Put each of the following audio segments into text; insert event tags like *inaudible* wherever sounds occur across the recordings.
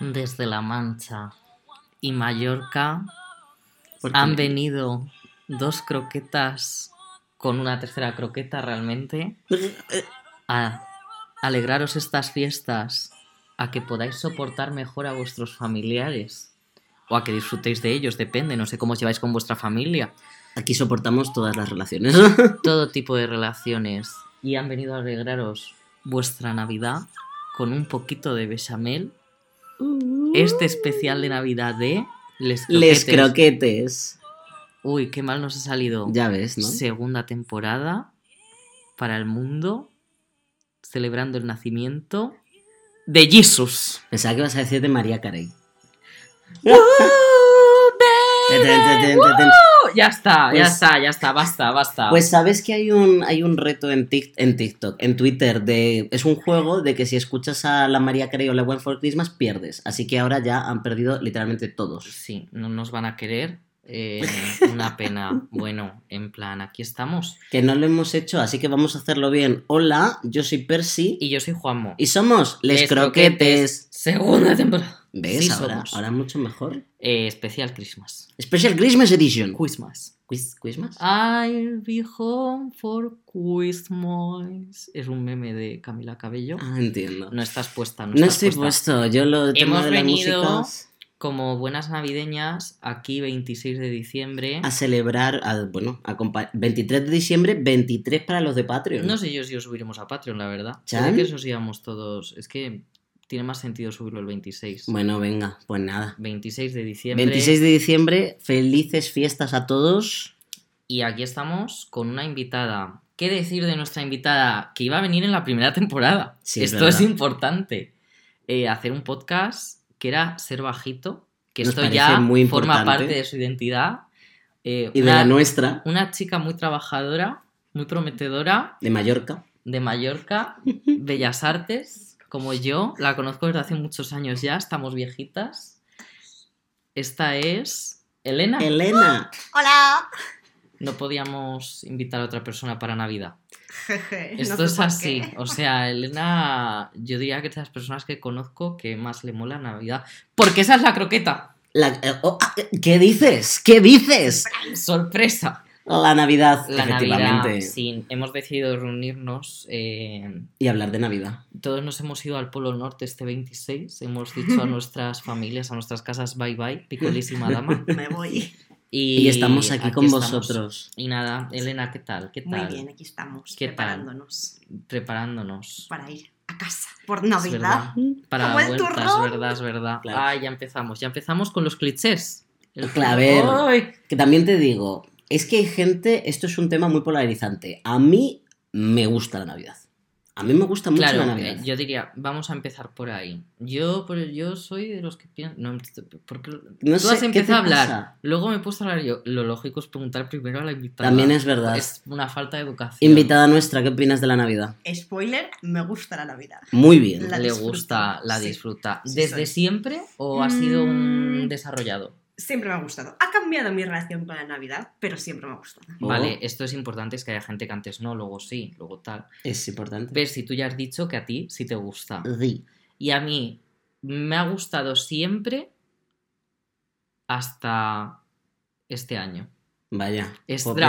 Desde La Mancha y Mallorca han venido dos croquetas con una tercera croqueta realmente a alegraros estas fiestas, a que podáis soportar mejor a vuestros familiares o a que disfrutéis de ellos, depende, no sé cómo os lleváis con vuestra familia, Aquí soportamos todas las relaciones. *laughs* todo *laughs* tipo de relaciones y han venido a alegraros vuestra Navidad con un poquito de bechamel, este especial de Navidad de Les Les Croquetes. croquetes. Uy, qué mal nos ha salido. Ya ves, ¿no? Segunda temporada para el mundo, celebrando el nacimiento de Jesus. Pensaba que ibas a decir de María Carey. ¡Woo, Ten, ten, ten, ten, ten. ¡Uh! Ya está, ya Pues- está, ya está, basta, basta. Pues sabes que hay un, hay un reto en, Tik- en TikTok, en Twitter, de es un juego de que si escuchas a la María Carey o la One for Christmas pierdes. Así que ahora ya han perdido literalmente todos. Sí, no nos van a querer. eh, *laughs* una pena. Bueno, en plan, aquí estamos. Que no lo hemos hecho, así que vamos a hacerlo bien. Hola, yo soy Percy Y yo soy Juanmo. y somos Les, Les Croquetes. Segunda temporada. ¿Ves? Sí ahora, somos. ahora mucho mejor. Eh, especial Christmas. Special Christmas Edition. Christmas. Christmas. I'll be home for Christmas. Es un meme de Camila Cabello. Ah, entiendo. No estás puesta, no, No estás estoy puesta. puesto. Yo lo Hemos de la venido música Como buenas navideñas, aquí 26 de diciembre. a celebrar, a- bueno, a compa- 23 de diciembre, 23 para los de Patreon. No sé yo si os subiremos a Patreon, la verdad. ¿Chan? Que os íbamos todos. Es que tiene más sentido subirlo el 26. Bueno, venga, pues nada. 26 de diciembre. 26 de diciembre, felices fiestas a todos. Y aquí estamos con una invitada. ¿Qué decir de nuestra invitada? Que iba a venir en la primera temporada. Sí, es Esto es, importante. Eh, hacer un podcast que era ser bajito, que Nos esto ya muy forma parte de su identidad. Eh, Y de la nuestra, una chica muy trabajadora, muy prometedora, de Mallorca. de Mallorca, *laughs* Bellas Artes, como yo. La conozco desde hace muchos años ya, estamos viejitas. Esta es Elena. Elena. *gasps* Hola. No podíamos invitar a otra persona para Navidad. Jeje, no Esto sé es así. qué. O sea, Elena, yo diría que es de las personas que conozco que más le mola Navidad. Porque esa es la croqueta. La- eh, oh, ah, ¿Qué dices? ¿Qué dices? Sorpresa. La Navidad, La efectivamente. Navidad. Sí, hemos decidido reunirnos. eh, Y hablar de Navidad. todos nos hemos ido al Polo Norte este 26. Hemos dicho a *laughs* nuestras familias, a nuestras casas, bye bye, picolísima dama. *laughs* Me voy. Y, Y estamos aquí, con estamos. vosotros. Y nada, Elena, ¿qué tal? ¿Qué Muy tal? bien, aquí estamos ¿Qué tal? preparándonos Preparándonos. para ir a casa por Navidad. Para Como la el vuelta, es turrón. verdad, es verdad. Claro. Ah, ya empezamos. Ya empezamos con los clichés. El Claver. ¡Ay! Que también te digo, es que hay gente, esto es un tema muy polarizante. A mí me gusta la Navidad. A mí me gusta mucho Claro, la Navidad. yo diría, vamos a empezar por ahí. Yo, por- yo soy de los que piensan. No, porque No tú sé, has ¿qué empezado a hablar. pasa? Luego me he puesto a hablar yo. Lo lógico es preguntar primero a la invitada. También es verdad. Es una falta de educación. Invitada nuestra, ¿qué opinas de la Navidad? Spoiler, me gusta la Navidad. Muy bien. La Le disfruto, gusta, la sí. disfruta. ¿Desde siempre o ha sido un Mm. desarrollado? Siempre me ha gustado. Ha cambiado mi relación con la Navidad, pero siempre me ha gustado. Oh. Vale, esto es importante, es que haya gente que antes no, luego sí, luego tal. Es importante. Ves, si tú ya has dicho que a ti sí te gusta. Sí. Y a mí me ha gustado siempre hasta este año. Vaya. Es Jope.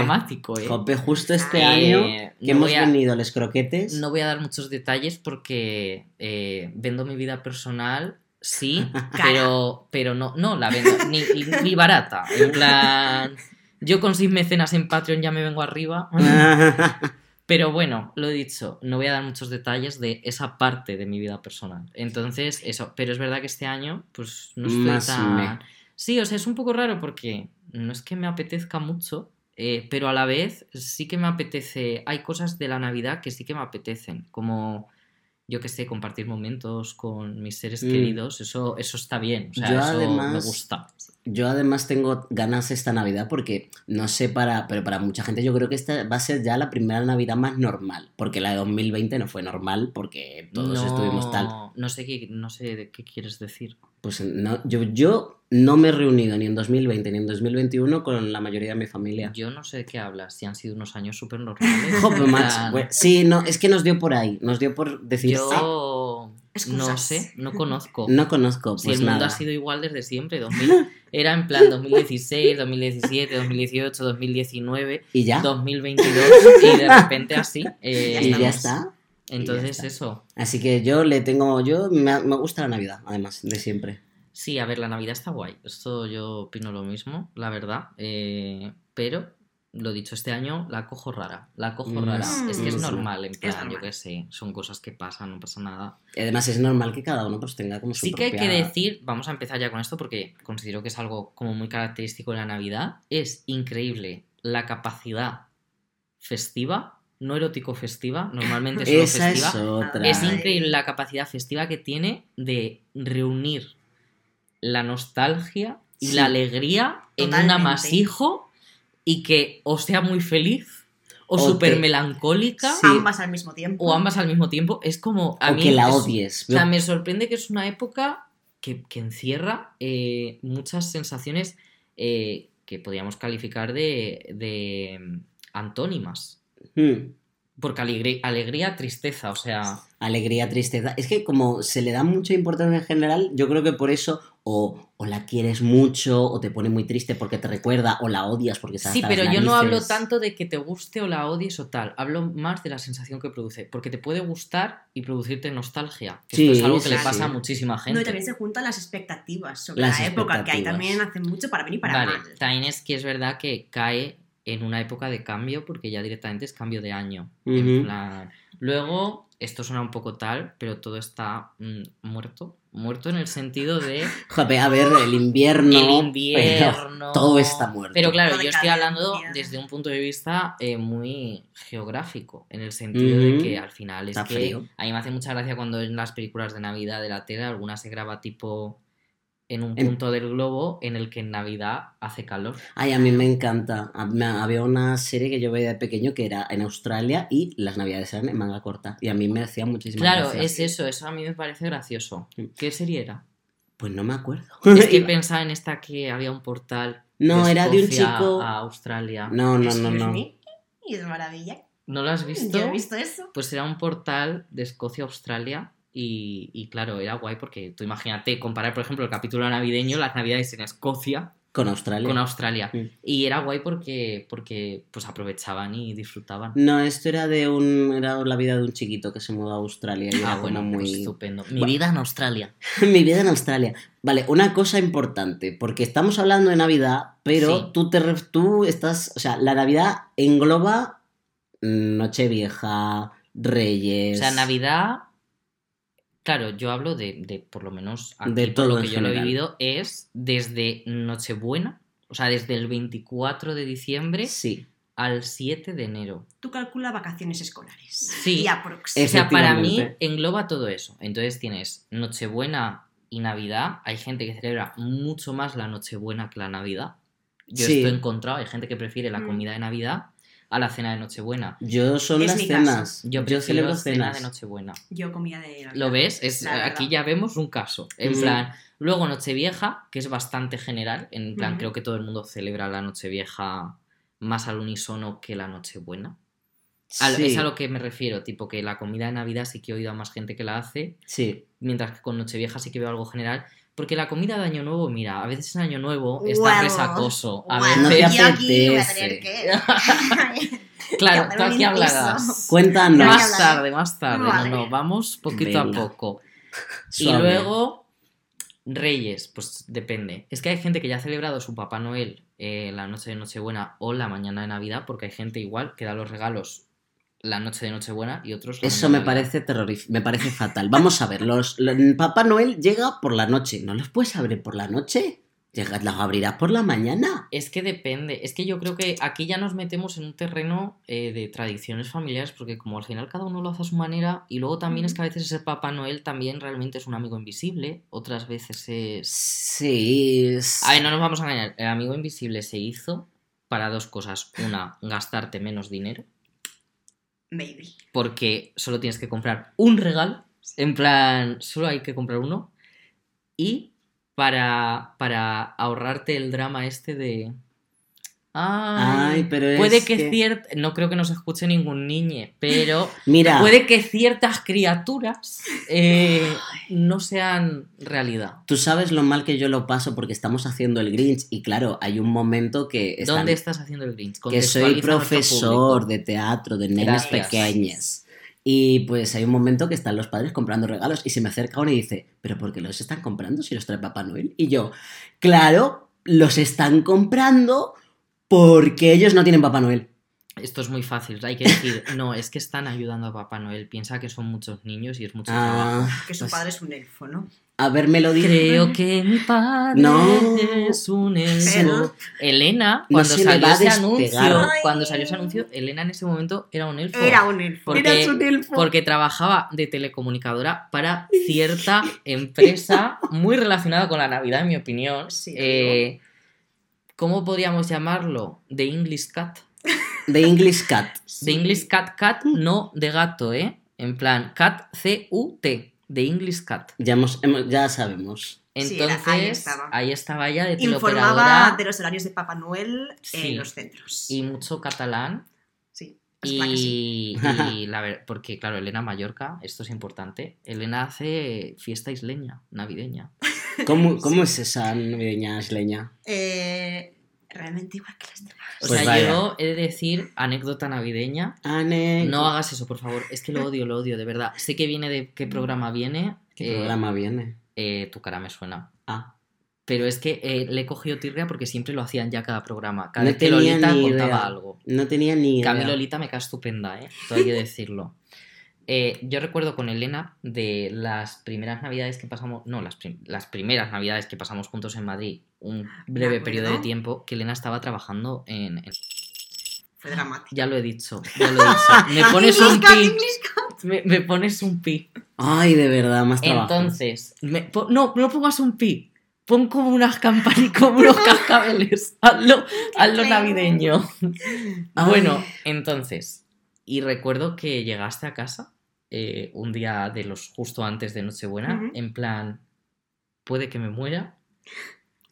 vendo mi vida personal, sí, *laughs* pero, pero no, no la vendo ni, ni barata. En plan, yo con seis mecenas en Patreon ya me vengo arriba. *laughs* Pero bueno, lo he dicho, no voy a dar muchos detalles de esa parte de mi vida personal. Entonces, eso, pero es verdad que este año, pues no estoy Más tan... me. Sí, o sea, es un poco raro porque no es que me apetezca mucho, eh, pero a la vez sí que me apetece, hay cosas de la Navidad que sí que me apetecen, como, yo que sé, compartir momentos con mis seres Mm. queridos, eso, eso está bien, o sea, Yo eso me además- gusta. Yo además tengo ganas esta Navidad porque no sé para, pero para mucha gente yo creo que esta va a ser ya la primera Navidad más normal, porque la de 2020 no fue normal porque todos no, estuvimos tal. No sé qué, no sé de qué quieres decir. Pues no, yo, yo no me he reunido ni en 2020 ni en 2021 con la mayoría de mi familia. Yo no sé de qué hablas, si han sido unos años súper normales. *laughs* Sí, no, es que nos dio por ahí. Nos dio por decir. "Ah, Yo no Excusas. sé, no conozco. *laughs* no conozco. Si Pues el mundo nada. ha sido igual desde siempre, 2000, *laughs* era en plan 2016, 2017, 2018, 2019, Y ya. 2022 y de repente así. eh, y ya está. Entonces está. eso. Así que yo le tengo. Yo me, me gusta la Navidad, además, de siempre. Sí, a ver, la Navidad está guay. Esto yo opino lo mismo, la verdad. eh, pero, lo dicho, este año la cojo rara. La cojo Mm, rara. Es que es sí. normal, en plan, yo qué sé. Son cosas que pasan, no pasa nada. Y además es normal que cada uno pues tenga como su Sí que hay que decir, vamos a empezar ya con esto porque considero que es algo como muy característico de la Navidad. Es increíble la capacidad festiva, no erótico festiva, normalmente *laughs* solo Esa festiva. es otra. Es increíble la capacidad festiva que tiene de reunir la nostalgia y Sí. la alegría en un Totalmente. amasijo y que o sea muy feliz o, O súper melancólica Sí. Ambas al mismo tiempo. o ambas al mismo tiempo. Es como... A o mí que la es- odies. o sea, me sorprende que es una época que, que encierra eh, muchas sensaciones eh, que podríamos calificar de, de mm, antónimas. Hmm. Porque alegría, alegría, tristeza, o sea... Alegría, tristeza. Es que como se le da mucha importancia en general, yo creo que por eso o, o la quieres mucho o te pone muy triste porque te recuerda o la odias porque estás Sí, pero las yo no hablo tanto de que te guste o la odies o tal. Hablo más de la sensación que produce. Porque te puede gustar y producirte nostalgia. Que Sí, esto es algo que sí, le sí. pasa a muchísima gente. No, y también se juntan las expectativas sobre Las la época, que ahí también hacen mucho para bien y para vale, mal. también es que es verdad que cae en una época de cambio porque ya directamente es cambio de año. En plan- Luego, esto suena un poco tal, pero todo está mm, muerto. Muerto en el sentido de *laughs* Joder, a ver, el invierno. el invierno. todo está muerto. Pero claro, yo estoy hablando desde un punto de vista eh, muy geográfico, en el sentido de que al final es Está que frío. a mí me hace mucha gracia cuando en las películas de Navidad de la tele alguna se graba tipo en un En- punto del globo en el que en Navidad hace calor. Ay, a mí me encanta. Había una serie que yo veía de pequeño que era en Australia y las navidades eran en manga corta. Y a mí me hacía muchísima Claro, gracia. es eso, eso a mí me parece gracioso. Mm. ¿Qué serie era? Pues no me acuerdo. Es que *laughs* pensaba en esta que había un portal no, de era de un chico. a Australia. No, no, no, no. Y es maravilla. ¿No lo has visto? Yo he visto eso. Pues era un portal de Escocia a Australia y, y claro, era guay porque tú imagínate comparar, por ejemplo, el capítulo navideño, las navidades en Escocia Con Australia. con Australia. Mm. Y era guay porque, porque pues aprovechaban y disfrutaban. No, esto era de un. Era la vida de un chiquito que se mudó a Australia y Ah, bueno, como pues muy. estupendo. Mi Bueno. vida en Australia. *laughs* Mi vida en Australia. Vale, una cosa importante, porque estamos hablando de Navidad, pero Sí. tú te tú estás, o sea, la Navidad engloba Nochevieja, Reyes. O sea, Navidad. Claro, yo hablo de, de por lo menos aquí, De por todo lo que yo lo he vivido, es desde Nochebuena, o sea, desde el 24 de diciembre Sí. al 7 de enero. Tú calcula vacaciones escolares. Sí. Y O sea, para mí engloba todo eso. Entonces tienes Nochebuena y Navidad. Hay gente que celebra mucho más la Nochebuena que la Navidad. Yo Sí. esto he encontrado. Hay gente que prefiere la Mm. comida de Navidad a la cena de Nochebuena. Yo son Es las cenas. Yo, celebro cena cenas. de Nochebuena. Yo comía de. ¿Lo ves? Es, aquí ya vemos un caso. En Mm. plan, luego Nochevieja, que es bastante general. En plan, creo que todo el mundo celebra la Nochevieja más al unísono que la Nochebuena. Al- Sí, Es a lo que me refiero, tipo que la comida de Navidad sí que he oído a más gente que la hace, sí. mientras que con Nochevieja sí que veo algo general. Porque la comida de Año Nuevo, mira, a veces en Año Nuevo está resacoso. A No te veces. yo aquí voy a tener que. *laughs* *laughs* Claro, que tú aquí hablarás. Cuéntanos. Más tarde, más tarde. Vale. No, no, vamos poquito a poco. *laughs* Y Suave. luego, Reyes, pues depende. Es que hay gente que ya ha celebrado su Papá Noel eh, la noche de Nochebuena o la mañana de Navidad, porque hay gente igual que da los regalos la noche de Nochebuena y otros. la Eso me Navidad. parece terrorífico, me parece fatal. Vamos a ver, los, lo- Papá Noel llega por la noche. ¿No los puedes abrir por la noche? Llega- Los abrirás por la mañana. Es que depende. Es que yo creo que aquí ya nos metemos en un terreno eh, de tradiciones familiares, porque como al final cada uno lo hace a su manera, y luego también es que a veces ese Papá Noel también realmente es un amigo invisible, otras veces es. Sí. es- A ver, no nos vamos a engañar. El amigo invisible se hizo para dos cosas. Una, gastarte menos dinero, Maybe. porque solo tienes que comprar un regalo. En plan, solo hay que comprar uno. Y para, para ahorrarte el drama este de... Ay, Ay, pero puede es que, que- No creo que nos escuche ningún niñe, pero *laughs* Mira, puede que ciertas criaturas eh, no sean realidad. tú sabes lo mal que yo lo paso porque estamos haciendo el Grinch y claro, hay un momento que... están- ¿Dónde estás haciendo el Grinch? que soy profesor de teatro de nenes pequeñas. Y pues hay un momento que están los padres comprando regalos y se me acerca uno y dice, ¿pero por qué los están comprando si los trae Papá Noel? Y yo, claro, los están comprando porque ellos no tienen Papá Noel. Esto es muy fácil, hay que decir, *laughs* no, es que están ayudando a Papá Noel, piensa que son muchos niños y es mucho trabajo. Ah, Que su pues, padre es un elfo, ¿no? habérmelo dicho. Creo que mi padre No. es un elfo. Pero- Elena, No cuando se le salió a ese anuncio. Ay. cuando salió ese anuncio, Elena en ese momento era un elfo. Era un elfo. Porque- Eras un elfo. Porque trabajaba de telecomunicadora para cierta *laughs* empresa muy relacionada con la Navidad, en mi opinión. Sí, Eh, ¿Cómo podríamos llamarlo? The English Cat. The English Cat. *laughs* The English Cat Cat, no de gato, ¿eh? En plan, Cat C-U-T. The English Cat. Ya, hemos- hemos- ya sabemos. Sí, Entonces, era- ahí estaba. ahí estaba ya de Informaba de los horarios de Papá Noel Sí. en los centros. y mucho catalán. Sí, sí. Y, y *laughs* la ver- porque claro, Elena Mallorca, esto es importante, Elena hace fiesta isleña, navideña. ¿Cómo, *laughs* cómo es esa navideña isleña? Eh, realmente igual que las demás. O Pues sea, vaya. yo he de decir anécdota navideña. Ane- No hagas eso, por favor. Es que lo odio, lo odio, de verdad. Sé que viene de qué programa viene. ¿Qué eh, programa viene? eh, tu cara me suena. Ah, Pero es que eh, le he cogido tirria porque siempre lo hacían ya cada programa. Cada No vez que tenía Lolita ni contaba idea. algo. no tenía ni idea. Lolita me cae estupenda, ¿eh? Todo hay que decirlo. *laughs* Eh, yo recuerdo con Elena de las primeras navidades que pasamos, no, las, prim- las primeras navidades que pasamos juntos en Madrid, un breve acuerdo. periodo de tiempo, que Elena estaba trabajando en, en- Fue dramático. Ya lo he dicho, ya lo he dicho. *laughs* Me pones un pi. Me, me pones un pi. Ay, de verdad, más trabajo. Entonces, me- po- no, no pongas un pi. Pon como unas campanas, *laughs* como unos cascabeles. Hazlo, hazlo navideño. *laughs* Ay. Bueno, entonces, y recuerdo que llegaste a casa eh, un día de los justo antes de Nochebuena, en plan, puede que me muera.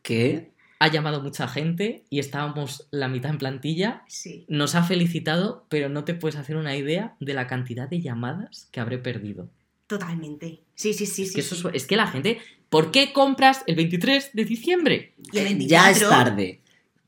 ¿Qué? Ha llamado mucha gente y estábamos la mitad en plantilla. Sí. Nos ha felicitado, pero no te puedes hacer una idea de la cantidad de llamadas que habré perdido. Totalmente. Sí, sí, sí. Es sí, que, eso sí. es, es que la gente, ¿por qué compras el 23 de diciembre? Y el 24, Ya es tarde.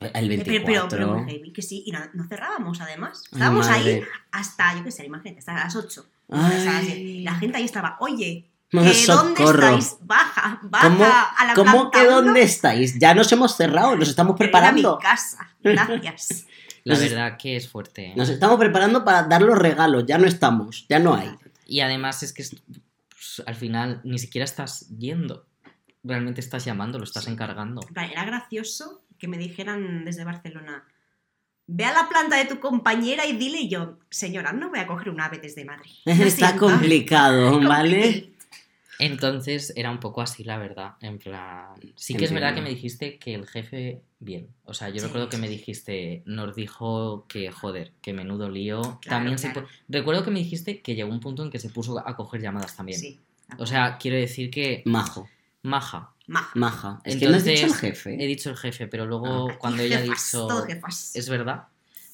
El Pero, 24. pero, pero muy heavy, que sí, y no, no cerrábamos además. Estábamos ahí hasta, yo qué sé, imagínate, hasta las 8. Ay. La gente ahí estaba, oye, ¿dónde estáis? Baja, baja ¿Cómo, a la ¿cómo planta que uno, dónde estáis? Ya nos hemos cerrado, nos estamos preparando. mi casa. Gracias. *laughs* La verdad que es fuerte. ¿eh? Nos estamos preparando para dar los regalos, ya no estamos, ya no hay. Y además es que es- pues, al final ni siquiera estás yendo. Realmente estás llamando, lo estás Sí. encargando. Era gracioso que me dijeran desde Barcelona, ve a la planta de tu compañera y dile y yo, señora, no voy a coger un ave desde Madrid. *laughs* Está complicado, *laughs* ¿vale? Entonces era un poco así, la verdad. En plan. Sí que es verdad que me dijiste que el jefe, bien. O sea, yo Sí. recuerdo que me dijiste, nos dijo que, joder, que menudo lío. Claro, también se claro. Recuerdo que me dijiste que llegó un punto en que se puso a coger llamadas también. Sí. O sea, quiero decir que. Majo, Maja. Maja. maja. Es que no has dicho el Entonces, jefe. He dicho el jefe, pero luego Aquí cuando ella ha dicho. todo jefas. Es verdad.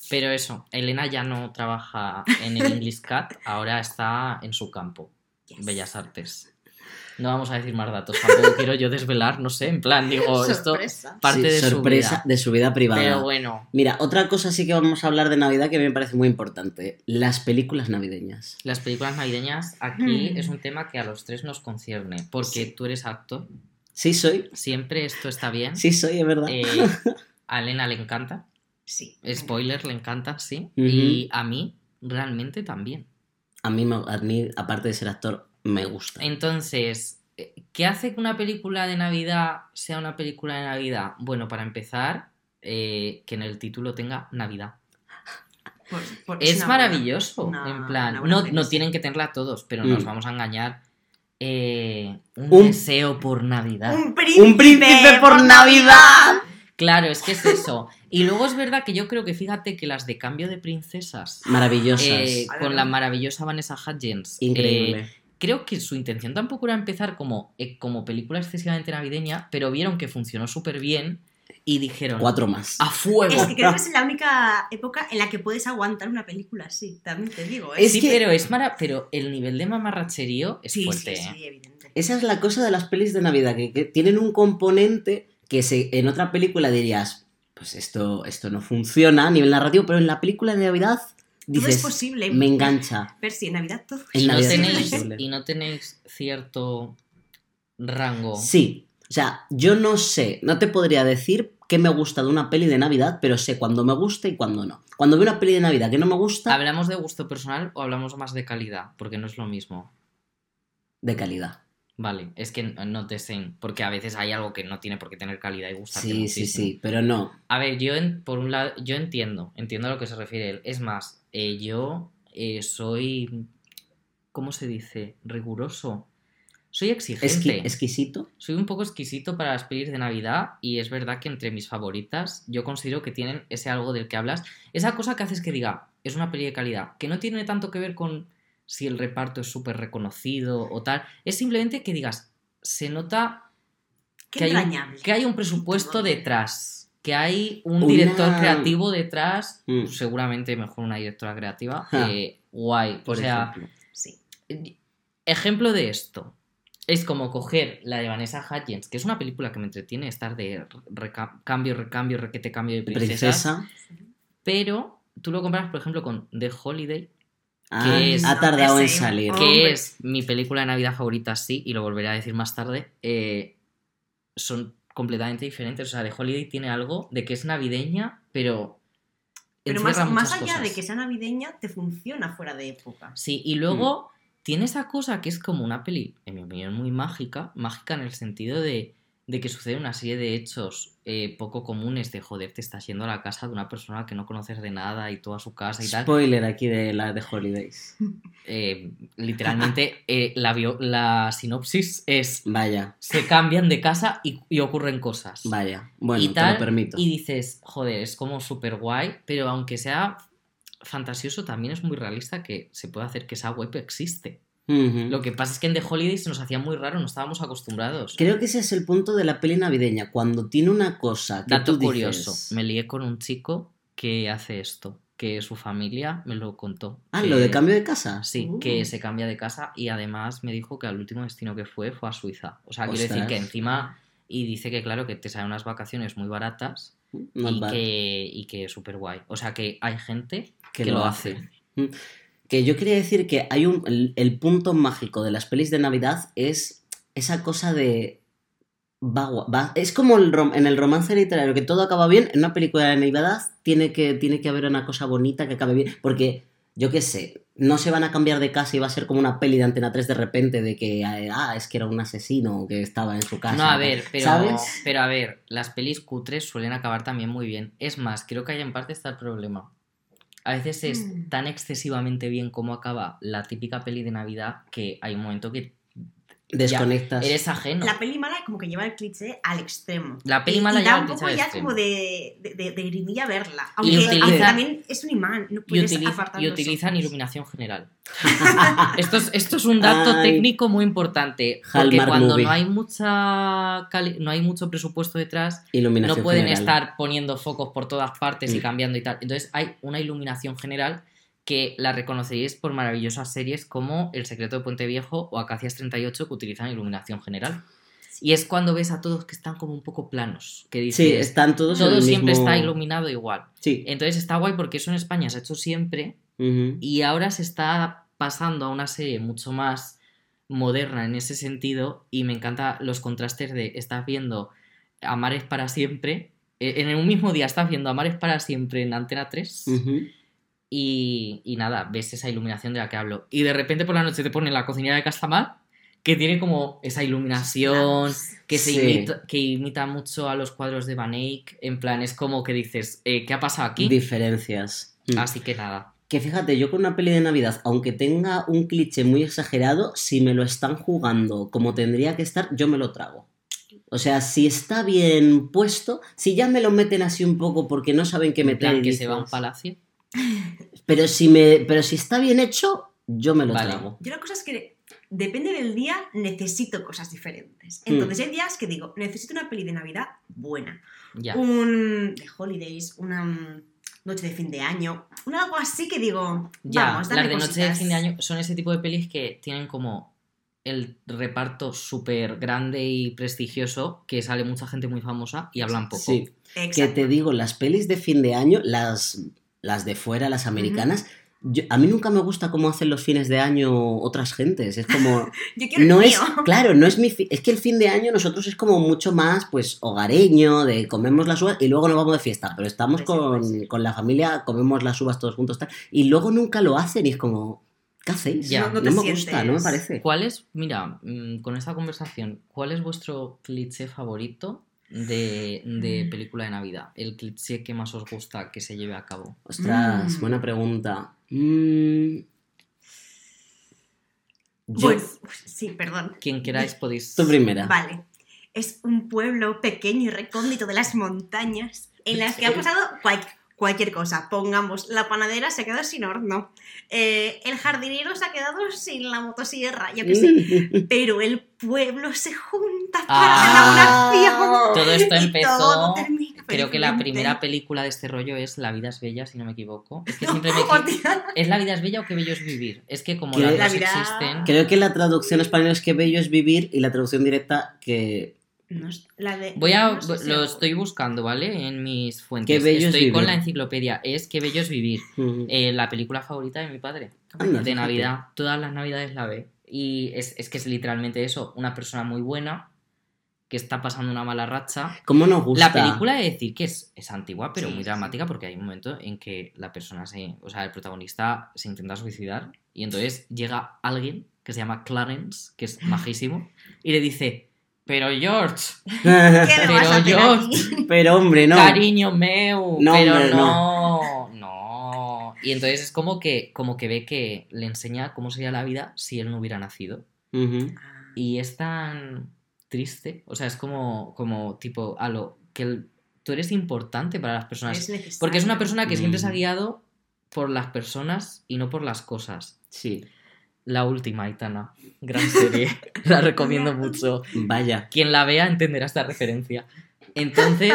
Pero eso, Elena ya no trabaja en el English Cat, ahora está en su campo, Yes. Bellas Artes. No vamos a decir más datos, tampoco quiero yo desvelar, no sé, en plan, digo, *laughs* esto Sorpresa. parte Sí, de sorpresa su vida. de su vida privada. Pero bueno, Mira, otra cosa sí que vamos a hablar de Navidad que me parece muy importante. Las películas navideñas. las películas navideñas, aquí Mm. es un tema que a los tres nos concierne, porque Sí. tú eres actor, Sí soy, siempre esto está bien. sí soy, es verdad. Eh, *laughs* a Elena le encanta, Sí. spoiler, le encanta, sí, y a mí realmente también. A mí, me- a mí, aparte de ser actor, me gusta. Entonces, eh, ¿qué hace que una película de Navidad sea una película de Navidad? Bueno, para empezar, eh, que en el título tenga Navidad. Por- por- Es maravilloso, buena- en plan, no, no tienen que tenerla todos, pero Mm. nos vamos a engañar. Eh, un, Un- deseo por Navidad. Un príncipe, ¡Un príncipe por Navidad! Claro, es que es eso. Y luego es verdad que yo creo que fíjate que las de cambio de princesas, Maravillosas. eh, con la maravillosa Vanessa Hudgens, eh, Increíble. creo que su intención tampoco era empezar como, eh, como película excesivamente navideña, pero vieron que funcionó súper bien y dijeron, Cuatro más. ¡a fuego! Es que creo que es la única época en la que puedes aguantar una película así, también te digo. ¿eh? Es sí, que- pero es mara... pero el nivel de mamarracherío es sí, fuerte, sí, ¿eh? sí, evidente. Esa es la cosa de las pelis de Navidad, que, que tienen un componente que se, en otra película dirías, pues esto, esto no funciona a nivel narrativo, pero en la película de Navidad Todo es posible. me engancha. Percy, en Navidad todo. No es tenéis, posible. y no tenéis cierto rango. Sí, o sea, yo no sé, no te podría decir qué me gusta de una peli de Navidad, pero sé cuándo me gusta y cuándo no. Cuando veo una peli de Navidad que no me gusta, ¿Hablamos de gusto personal o hablamos más de calidad? Porque no es lo mismo. de calidad. Vale, es que no te sé, porque a veces hay algo que no tiene por qué tener calidad y gustarte Sí, sí, muchísimo. sí, pero no. A ver, yo en- por un lado, yo entiendo, entiendo a lo que se refiere él. Es más, eh, yo eh, soy, ¿cómo se dice? Riguroso. Soy exigente. Esqui- exquisito. Soy un poco exquisito para las pelis de Navidad y es verdad que entre mis favoritas yo considero que tienen ese algo del que hablas. Esa cosa que haces que diga, es una peli de calidad, que no tiene tanto que ver con si el reparto es súper reconocido o tal. Es simplemente que digas, se nota que hay, un, entrañable. que hay un presupuesto detrás, que hay un Una- director creativo detrás, Mm. seguramente mejor una directora creativa, Ja. eh, guay. Por o sea, ejemplo. Sí. ejemplo de esto. Es como coger la de Vanessa Hudgens, que es una película que me entretiene estar de reca- cambio, recambio, requete cambio de princesas, Princesa. pero tú lo comparas, por ejemplo, con The Holiday, Ah, es- ha tardado en salir. Que Hombre. es mi película de Navidad favorita, sí, y lo volveré a decir más tarde, eh, son completamente diferentes. O sea, The Holiday tiene algo de que es navideña, pero... Pero más, más allá de que sea navideña, te funciona fuera de época. Sí, y luego tiene esa cosa que es como una peli, en mi opinión, muy mágica, mágica en el sentido de, de que sucede una serie de hechos eh, poco comunes de joder, te estás yendo a la casa de una persona que no conoces de nada y toda su casa y tal. Spoiler aquí de la de Holidays. *laughs* Eh, literalmente eh, la, bio- la sinopsis es Vaya, se cambian de casa y, y ocurren cosas. vaya. Bueno, y te lo permito. Y dices, joder, es como súper guay, pero aunque sea fantasioso, también es muy realista que se puede hacer que esa web existe. Lo que pasa es que en The Holiday se nos hacía muy raro, no estábamos acostumbrados. Creo que ese es el punto de la peli navideña, cuando tiene una cosa que Dato tú curioso, dices- me lié con un chico que hace esto, que su familia me lo contó. Ah, que- lo de cambio de casa. Sí, Uh. que se cambia de casa y además me dijo que al último destino que fue fue a Suiza. O sea, quiero decir que encima... Y dice que claro, que te salen unas vacaciones muy baratas Not y bad. que, y que es súper guay. O sea, que hay gente Que que, lo lo hace. hace. Que yo quería decir que hay un. El, el punto mágico de las pelis de Navidad es esa cosa de. va gua- va- es como el rom- en el romance literario, que todo acaba bien. En una película de Navidad tiene que, tiene que haber una cosa bonita que acabe bien. Porque, yo qué sé, no se van a cambiar de casa y va a ser como una peli de Antena 3 de repente de que. Ah, es que era un asesino que estaba en su casa. No, a ver, pero, ¿Sabes? pero a ver, las pelis cutres suelen acabar también muy bien. Es más, creo que ahí en parte está el problema. A veces es Mm. tan excesivamente bien como acaba la típica peli de Navidad que hay un momento que Desconectas. eres ajeno. La peli mala como que lleva el cliché al extremo. La peli Y- mala y lleva da el un cliché poco ya extremo. como de, de, de, de grimilla verla. Y Aunque, utiliza- aunque también es un imán, no Y, puedes utiliza- apartar y utilizan ojos. *laughs* iluminación general. *laughs* esto, es, esto es un dato Ay. técnico muy importante. Porque Hallmark cuando movie. no hay mucha cali- no hay mucho presupuesto detrás, Iluminación no pueden general. estar poniendo focos por todas partes y Mm. cambiando y tal. Entonces hay una iluminación general que la reconoceréis por maravillosas series como El secreto de Puente Viejo o Acacias 38 que utilizan iluminación general. Y es cuando ves a todos que están como un poco planos, que dices, Sí, están todos todo el siempre mismo- está iluminado igual. Sí. Entonces está guay porque eso en España se ha hecho siempre y ahora se está pasando a una serie mucho más moderna en ese sentido y me encanta los contrastes de estás viendo Amares para siempre, eh, en un mismo día estás viendo Amares para siempre en Antena 3 Ujú. Y, y nada, ves esa iluminación de la que hablo y de repente por la noche te ponen la cocinera de Castamar que tiene como esa iluminación que, se Sí. imita, que imita mucho a los cuadros de Van Eyck, en plan es como que dices, eh, ¿qué ha pasado aquí? Diferencias. Mm. Así que nada. Que fíjate, yo con una peli de Navidad, aunque tenga un cliché muy exagerado, si me lo están jugando como tendría que estar, yo me lo trago. O sea, si está bien puesto, si ya me lo meten así un poco porque no saben qué En meter, que se va a un palacio. Pero si me, pero si está bien hecho, yo me lo Vale. trago. Yo la cosa es que depende del día, necesito cosas diferentes. Hmm. Entonces hay días que digo, necesito una peli de Navidad buena. Ya. Un de holidays, una mm, noche de fin de año, un algo así que digo, Ya, vamos, las de noche de cositas. fin de año son ese tipo de pelis que tienen como el reparto súper grande y prestigioso, que sale mucha gente muy famosa y hablan poco. Sí. Que Exacto. te digo, las pelis de fin de año, las, las de fuera, las americanas, yo- a mí nunca me gusta cómo hacen los fines de año otras gentes. Es como. *laughs* Yo quiero no el es. mío. *laughs* Claro, no es mi. fi- Es que el fin de año nosotros es como mucho más, pues, hogareño, de comemos las uvas y luego nos vamos de fiesta. Pero estamos puede con, ser. con la familia, comemos las uvas todos juntos, tal. Y luego nunca lo hacen y es como. ¿Qué hacéis? Ya. No- no no, te me gusta, no me parece. ¿Cuál es, mira, mm, con esta conversación, cuál es vuestro cliché favorito de, de Mm. película de Navidad? El cliché que más os gusta que se lleve a cabo. Ostras, Mm. buena pregunta. Mm. Yo- Pues, sí, perdón. Quien queráis podéis... tu primera. Vale. Es un pueblo pequeño y recóndito de las montañas en las que ha pasado cualquier cosa. Pongamos, la panadera se ha quedado sin horno. eh, el jardinero se ha quedado sin la motosierra, yo qué sé. *laughs* Pero el pueblo se junta para Ah. la. Todo esto empezó... todo Creo que la primera película de este rollo es La vida es bella, si no me equivoco. Es que siempre me... *laughs* ¿Es La vida es bella o Qué bello es vivir? Es que como las la dos vida- existen... Creo que la traducción española es que bello es vivir y la traducción directa que. No es- la de- Voy a... no sé si- Lo estoy buscando, ¿vale? En mis fuentes. Qué bello es estoy con la enciclopedia. Es Qué bello es vivir. *laughs* Eh, la película favorita de mi padre. Anda, de fíjate. Navidad. Todas las Navidades la ve. Y es, es que es literalmente eso. Una persona muy buena que está pasando una mala racha. ¿Cómo nos gusta? La película de decir que es, es antigua, pero Sí, muy sí. dramática porque hay un momento en que la persona se... O sea, el protagonista se intenta suicidar y entonces llega alguien que se llama Clarence, que es majísimo, y le dice... Pero George, *laughs* ¿Qué me vas Pero mí? *laughs* Pero hombre, no. cariño meu, No, pero hombre, no, no. Y entonces es como que, como que ve que le enseña cómo sería la vida si él no hubiera nacido. Y es tan triste, o sea, es como, como tipo, a lo que el- tú eres importante para las personas. Es. Porque es una persona que siempre se ha Mm. guiado por las personas y no por las cosas. Sí. La última, Aitana. Gran serie. la recomiendo mucho. Vaya. Quien la vea entenderá esta referencia. Entonces,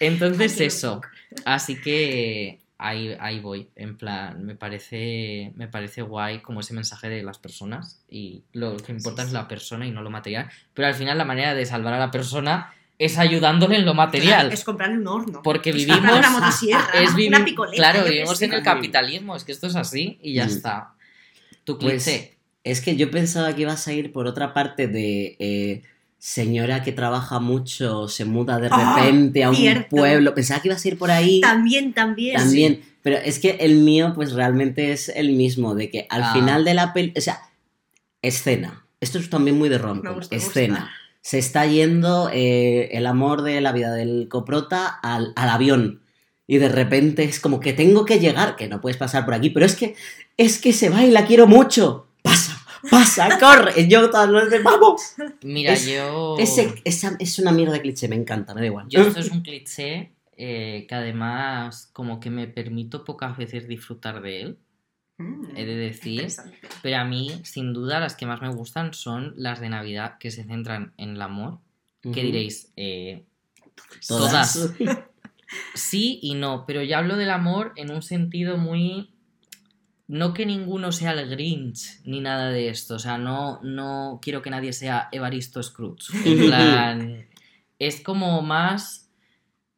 entonces eso. Así que ahí, ahí voy. En plan, me parece, me parece guay como ese mensaje de las personas. Y lo que importa es la persona y no lo material. Pero al final la manera de salvar a la persona es ayudándole en lo material. Es comprarle un horno. Porque Es vivimos. comprarle una motosierra, *laughs* es vivi- una picoleta. claro, vivimos en el capitalismo. Es que esto es así y ya está. Tu Pues, cliché. Es que yo pensaba que ibas a ir por otra parte de eh, señora que trabaja mucho, se muda de Ah, repente a un cierto. pueblo. Pensaba que ibas a ir por ahí. También, también. También. Pero es que el mío, pues realmente es el mismo, de que al Ah. final de la peli. O sea, escena. Esto es también muy de rom Escena. gusta. Se está yendo eh, el amor de la vida del coprota al, al avión. Y de repente es como que tengo que llegar, que no puedes pasar por aquí, pero es que es que se va y la quiero mucho. Pasa, pasa, *laughs* corre. Y yo todas las veces, vamos. Mira, es- yo. Ese, esa, es una mierda de cliché, me encanta, me da igual. Yo esto *laughs* es un cliché eh, que además como que me permito pocas veces disfrutar de él, Mm, he de decir. Pero a mí, sin duda, las que más me gustan son las de Navidad que se centran en el amor. Ujú. diréis, eh, Todas. *laughs* sí y no, pero yo hablo del amor en un sentido muy... No que ninguno sea el Grinch ni nada de esto, o sea, no, no quiero que nadie sea Evaristo Scrooge. En *laughs* plan, es como más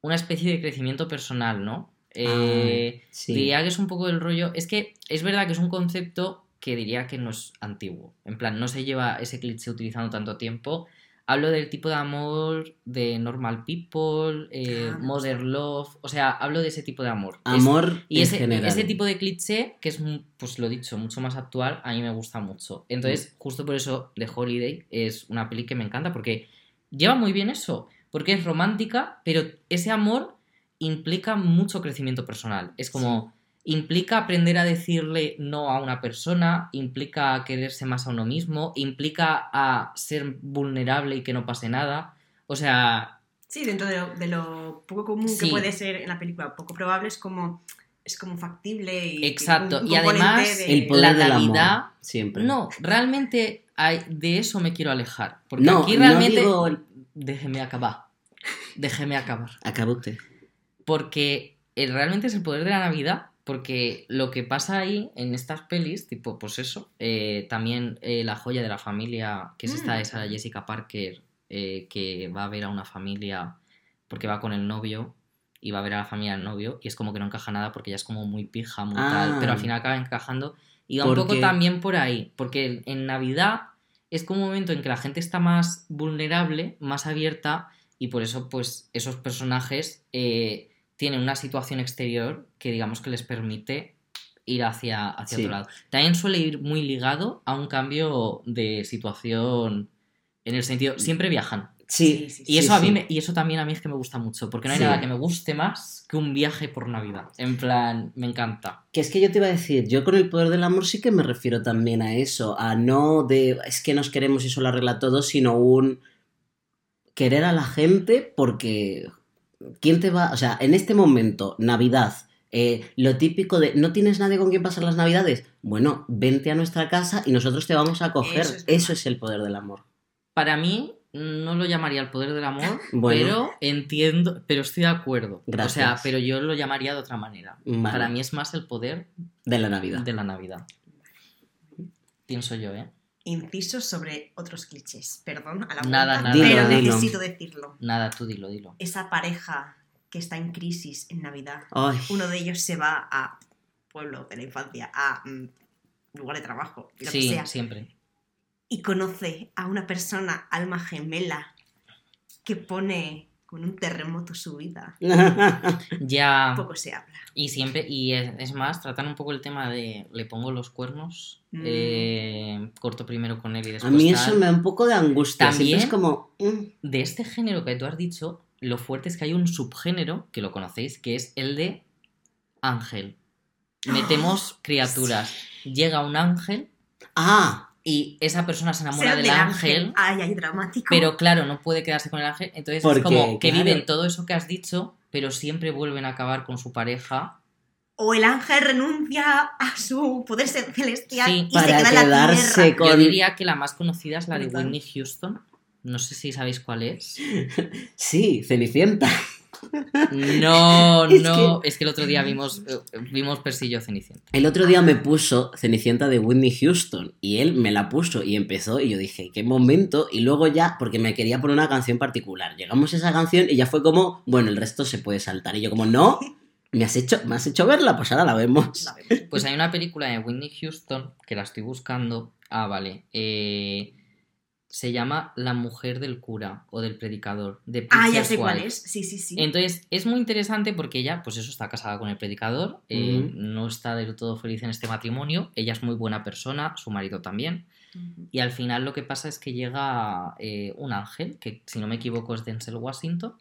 una especie de crecimiento personal, ¿no? Eh, Sí. Diría que es un poco del rollo. Es que es verdad que es un concepto que diría que no es antiguo. En plan, no se lleva ese cliché utilizando tanto tiempo. Hablo del tipo de amor de normal people, eh, Ah, modern love. O sea, hablo de ese tipo de amor. Es- Amor y en ese, general. ese tipo de cliché, que es, pues lo dicho, mucho más actual, a mí me gusta mucho. Mm. Entonces, justo por eso, The Holiday es una peli que me encanta, porque lleva muy bien eso, porque es romántica, pero ese amor implica mucho crecimiento personal. Es como, implica aprender a decirle no a una persona, implica quererse más a uno mismo, implica a ser vulnerable y que no pase nada. O sea, Sí, dentro de lo, de lo poco común Sí. que puede ser en la película, poco probable, es como es como factible y Exacto, un y además de- El poder La del Navidad- amor, siempre. No, realmente hay- de eso me quiero alejar. Porque no, aquí no realmente. digo Déjeme acabar. Déjeme acabar. Acaba usted. Porque eh, realmente es el poder de la Navidad. Porque lo que pasa ahí en estas pelis, tipo, pues eso, eh, también eh, la joya de la familia, que es esta Mm. esa Jessica Parker, eh, que va a ver a una familia porque va con el novio y va a ver a la familia del novio y es como que no encaja nada porque ella es como muy pija, muy tal, Ah. pero al final acaba encajando y va un poco también por ahí, porque en Navidad es como un momento en que la gente está más vulnerable, más abierta y por eso pues esos personajes eh, tienen una situación exterior que digamos que les permite ir hacia, hacia Sí. otro lado. También suele ir muy ligado a un cambio de situación en el sentido, siempre viajan. Sí, Sí, sí, Y eso, a mí sí. me- y eso también a mí es que me gusta mucho, porque no hay Sí. nada que me guste más que un viaje por Navidad. En plan, me encanta. Que es que yo te iba a decir, yo con el poder del amor sí que me refiero también a eso, a no de es que nos queremos y eso lo arregla todo, sino un querer a la gente porque ¿quién te va? O sea, en este momento, Navidad, eh, lo típico de no tienes nadie con quien pasar las Navidades, bueno, vente a nuestra casa y nosotros te vamos a acoger. Eso Eso es el poder del amor. Para mí, no lo llamaría el poder del amor, *laughs* Bueno. pero entiendo, pero estoy de acuerdo. Gracias. O sea, pero yo lo llamaría de otra manera. Vale. Para mí es más el poder De la Navidad. de la Navidad. Pienso yo, ¿eh? Incisos sobre otros clichés. Perdón a la Nada, nada. pero Dilo, dilo. necesito decirlo. Nada, tú dilo, dilo. Esa pareja que está en crisis en Navidad, Ay, uno de ellos se va a pueblo de la infancia, a mm, lugar de trabajo, lo que Sí, sea, siempre. y conoce a una persona alma gemela que pone con un terremoto su vida. *laughs* Ya. Poco se habla. Y siempre, y es, es más, tratan un poco el tema de le pongo los cuernos, Mm. eh, corto primero con él y a después. mí tal. eso me da un poco de angustia. También- es como... mm, De este género que tú has dicho, lo fuerte es que hay un subgénero, que lo conocéis, que es el de ángel. Metemos criaturas. Llega un ángel Ah, y esa persona se enamora del ángel, Ay, ay, dramático. pero claro, no puede quedarse con el ángel. Entonces Porque, es como que claro. viven todo eso que has dicho, pero siempre vuelven a acabar con su pareja. O el ángel renuncia a su poder ce- celestial Sí, y para se queda en la quedarse tierra. con- Yo diría que la más conocida es la de. Whitney Houston. No sé si sabéis cuál es. *laughs* sí, Cenicienta. No, *laughs* Es no. Es que el otro día vimos, eh, vimos Persillo Cenicienta. El otro día me puso Cenicienta de Whitney Houston y él me la puso y empezó y yo dije, qué momento. Y luego ya, porque me quería poner una canción particular, llegamos a esa canción y ya fue como, bueno, el resto se puede saltar. Y yo como, no, me has hecho, me has hecho verla, pues ahora la vemos. La vemos. Pues hay una película de Whitney Houston que la estoy buscando. Ah, vale. Eh, se llama La mujer del cura o del predicador. De Ah, ya sé cuál es. Sí, sí, sí. Entonces, es muy interesante porque ella, pues eso, está casada con el predicador, eh, no está del todo feliz en este matrimonio, ella es muy buena persona, su marido también, y al final lo que pasa es que llega eh, un ángel, que si no me equivoco es Denzel Washington.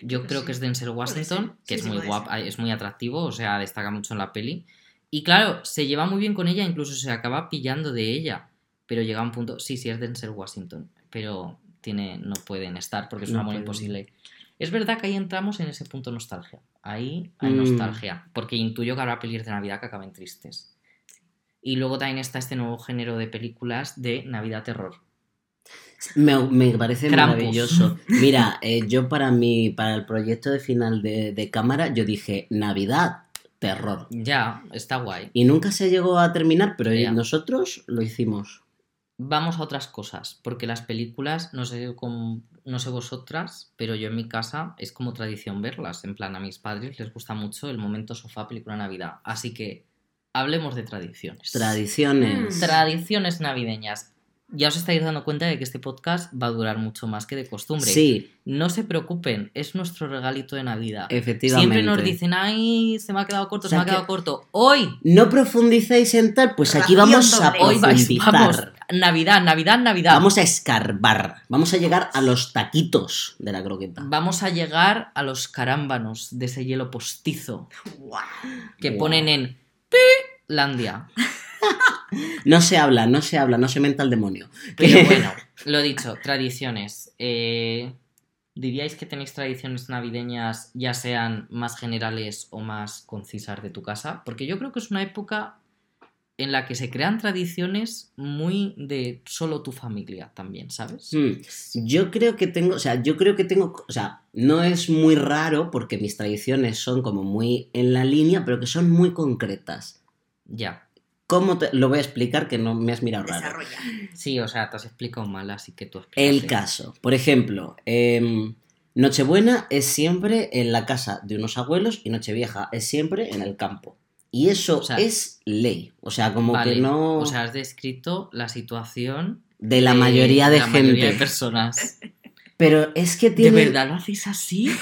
Yo Pues creo sí, que es Denzel Washington, que Sí, es sí, muy guapo, es muy atractivo, o sea, destaca mucho en la peli. Y claro, se lleva muy bien con ella, incluso se acaba pillando de ella. Pero llega un punto, sí, sí es Denzel Washington, pero tiene, no pueden estar porque es un No amor pueden. imposible. Es verdad que ahí entramos en ese punto nostalgia. Ahí hay Mm. nostalgia, porque intuyo que habrá pelis de Navidad que acaben tristes. Y luego también está este nuevo género de películas de Navidad terror. Me, me parece Krampus. maravilloso. *laughs* Mira, eh, yo para mi, para el proyecto de final de, de cámara, yo dije Navidad, terror. Ya, está guay. Y nunca se llegó a terminar, pero Ya. nosotros lo hicimos. Vamos a otras cosas, porque las películas, no sé, con, no sé vosotras, pero yo en mi casa es como tradición verlas. En plan, a mis padres les gusta mucho el momento sofá película Navidad. Así que hablemos de tradiciones. Tradiciones. Mm. Tradiciones navideñas. Ya os estáis dando cuenta de que este podcast va a durar mucho más que de costumbre. Sí, No se preocupen, es nuestro regalito de Navidad. efectivamente. Siempre nos dicen, ay, se me ha quedado corto, O se me ha quedado que- corto. Hoy, No profundicéis en tal, pues aquí vamos a doble. hoy vais, profundizar. vamos, Navidad, Navidad, Navidad. Vamos a escarbar. Vamos a llegar a los taquitos de la croqueta. Vamos a llegar a los carámbanos de ese hielo postizo que Wow. ponen en Landia. *laughs* No se habla, no se habla, no se menta el demonio. Pero *laughs* bueno, lo dicho, tradiciones. Eh, ¿Diríais que tenéis tradiciones navideñas, ya sean más generales o más concisas de tu casa? Porque yo creo que es una época en la que se crean tradiciones muy de solo tu familia también, ¿sabes? Hmm. Yo creo que tengo, o sea, yo creo que tengo, o sea, no es muy raro porque mis tradiciones son como muy en la línea, pero que son muy concretas. Ya. ¿Cómo te lo voy a explicar que no me has mirado raro? Desarrolla. Sí, o sea, te has explicado mal, así que tú El explícate. caso, por ejemplo, em, Nochebuena es siempre en la casa de unos abuelos y Nochevieja es siempre en el campo. Y eso O sea, es ley. O sea, como Vale, que no. O sea, has descrito la situación de la mayoría de la gente. mayoría de personas. Pero es que ¿De tiene. verdad lo hacéis así? *laughs*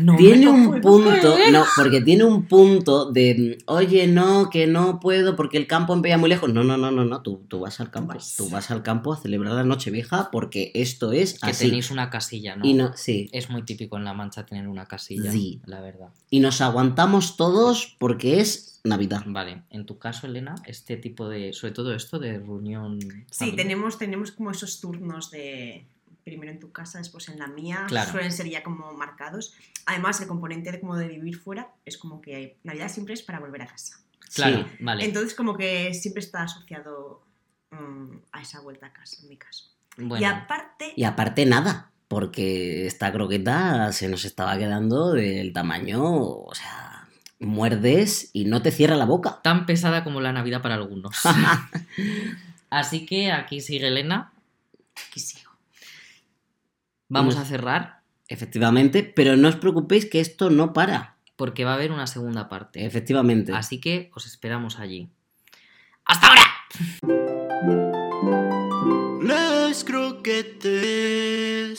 No Tiene un punto, no, porque tiene un punto de, oye, no, que no puedo porque el campo pilla muy lejos. No, no, no, no, no, tú, tú vas al campo, tú vas al campo a celebrar la noche vieja porque esto es Que así. tenéis una casilla, ¿no? Y no, sí, Es muy típico en La Mancha tener una casilla, Sí. la verdad. y nos aguantamos todos porque es Navidad. Vale, en tu caso, Elena, este tipo de, sobre todo esto de reunión. Sí, familiar. tenemos, tenemos como esos turnos de primero en tu casa, después en la mía. Claro. Suelen ser ya como marcados. Además, el componente de como de vivir fuera es como que Navidad siempre es para volver a casa. Claro, Sí. vale. Entonces, como que siempre está asociado mm, a esa vuelta a casa, en mi caso. bueno, Y aparte, Y aparte nada, porque esta croqueta se nos estaba quedando del tamaño, o sea, muerdes y no te cierra la boca. tan pesada como la Navidad para algunos. *laughs* Así que aquí sigue Elena. aquí sigo. Vamos Mm. a cerrar Efectivamente, pero no os preocupéis que esto no para. porque va a haber una segunda parte. Efectivamente. Así que os esperamos allí. ¡Hasta ahora! Les croquetes.